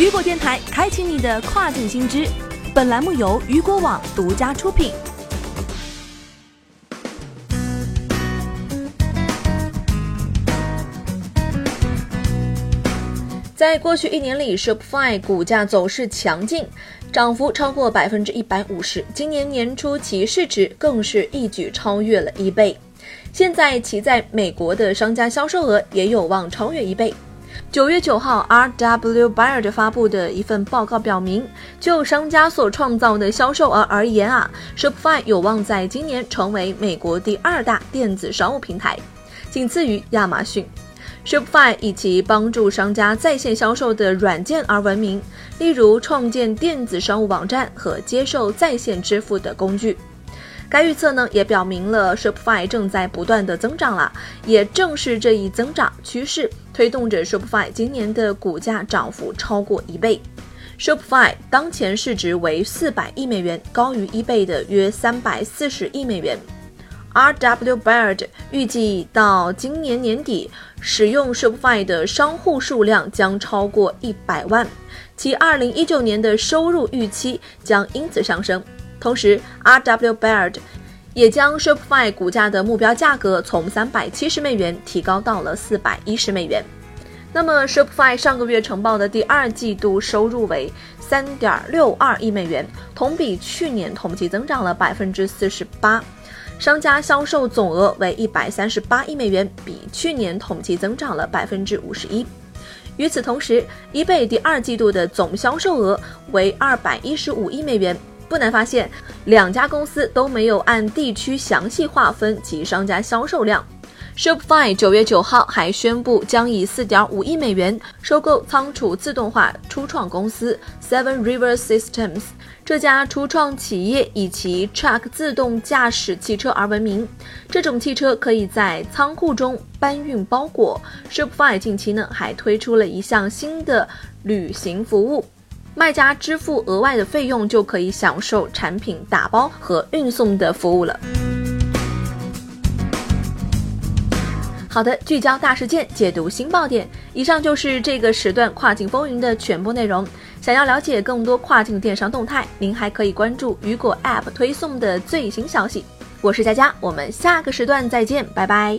雨果电台开启你的跨境新知，本栏目由雨果网独家出品。在过去一年里，Shopify 股价走势强劲，涨幅超过百分之一百五十。今年年初，其市值更是一举超越了一倍。现在，其在美国的商家销售额也有望超越一倍。九月九号，R.W. Baird 发布的一份报告表明，就商家所创造的销售额而言啊，Shopify 有望在今年成为美国第二大电子商务平台，仅次于亚马逊。Shopify 以其帮助商家在线销售的软件而闻名，例如创建电子商务网站和接受在线支付的工具。该预测呢也表明了 Shopify 正在不断的增长了，也正是这一增长趋势推动着 Shopify 今年的股价涨幅超过一倍。Shopify 当前市值为四百亿美元，高于一倍的约三百四十亿美元。R.W. Baird 预计到今年年底，使用 Shopify 的商户数量将超过一百万，其2019年的收入预期将因此上升。同时，R.W. Baird 也将 Shopify 股价的目标价格从370美元提高到了410美元。那么，Shopify 上个月呈报的第二季度收入为3.62亿美元，同比去年同期增长了48%。商家销售总额为一百三十八亿美元，比去年同期增长了百分之五十一。与此同时，eBay 第二季度的总销售额为二百一十五亿美元。不难发现，两家公司都没有按地区详细划分其商家销售量。Shopify 九月九号还宣布将以四点五亿美元收购仓储自动化初创公司 Seven River Systems。这家初创企业以其 Truck 自动驾驶汽车而闻名，这种汽车可以在仓库中搬运包裹。Shopify 近期呢还推出了一项新的旅行服务，卖家支付额外的费用就可以享受产品打包和运送的服务了。好的，聚焦大事件，解读新爆点。以上就是这个时段跨境风云的全部内容。想要了解更多跨境电商动态，您还可以关注雨果 App 推送的最新消息。我是佳佳，我们下个时段再见，拜拜。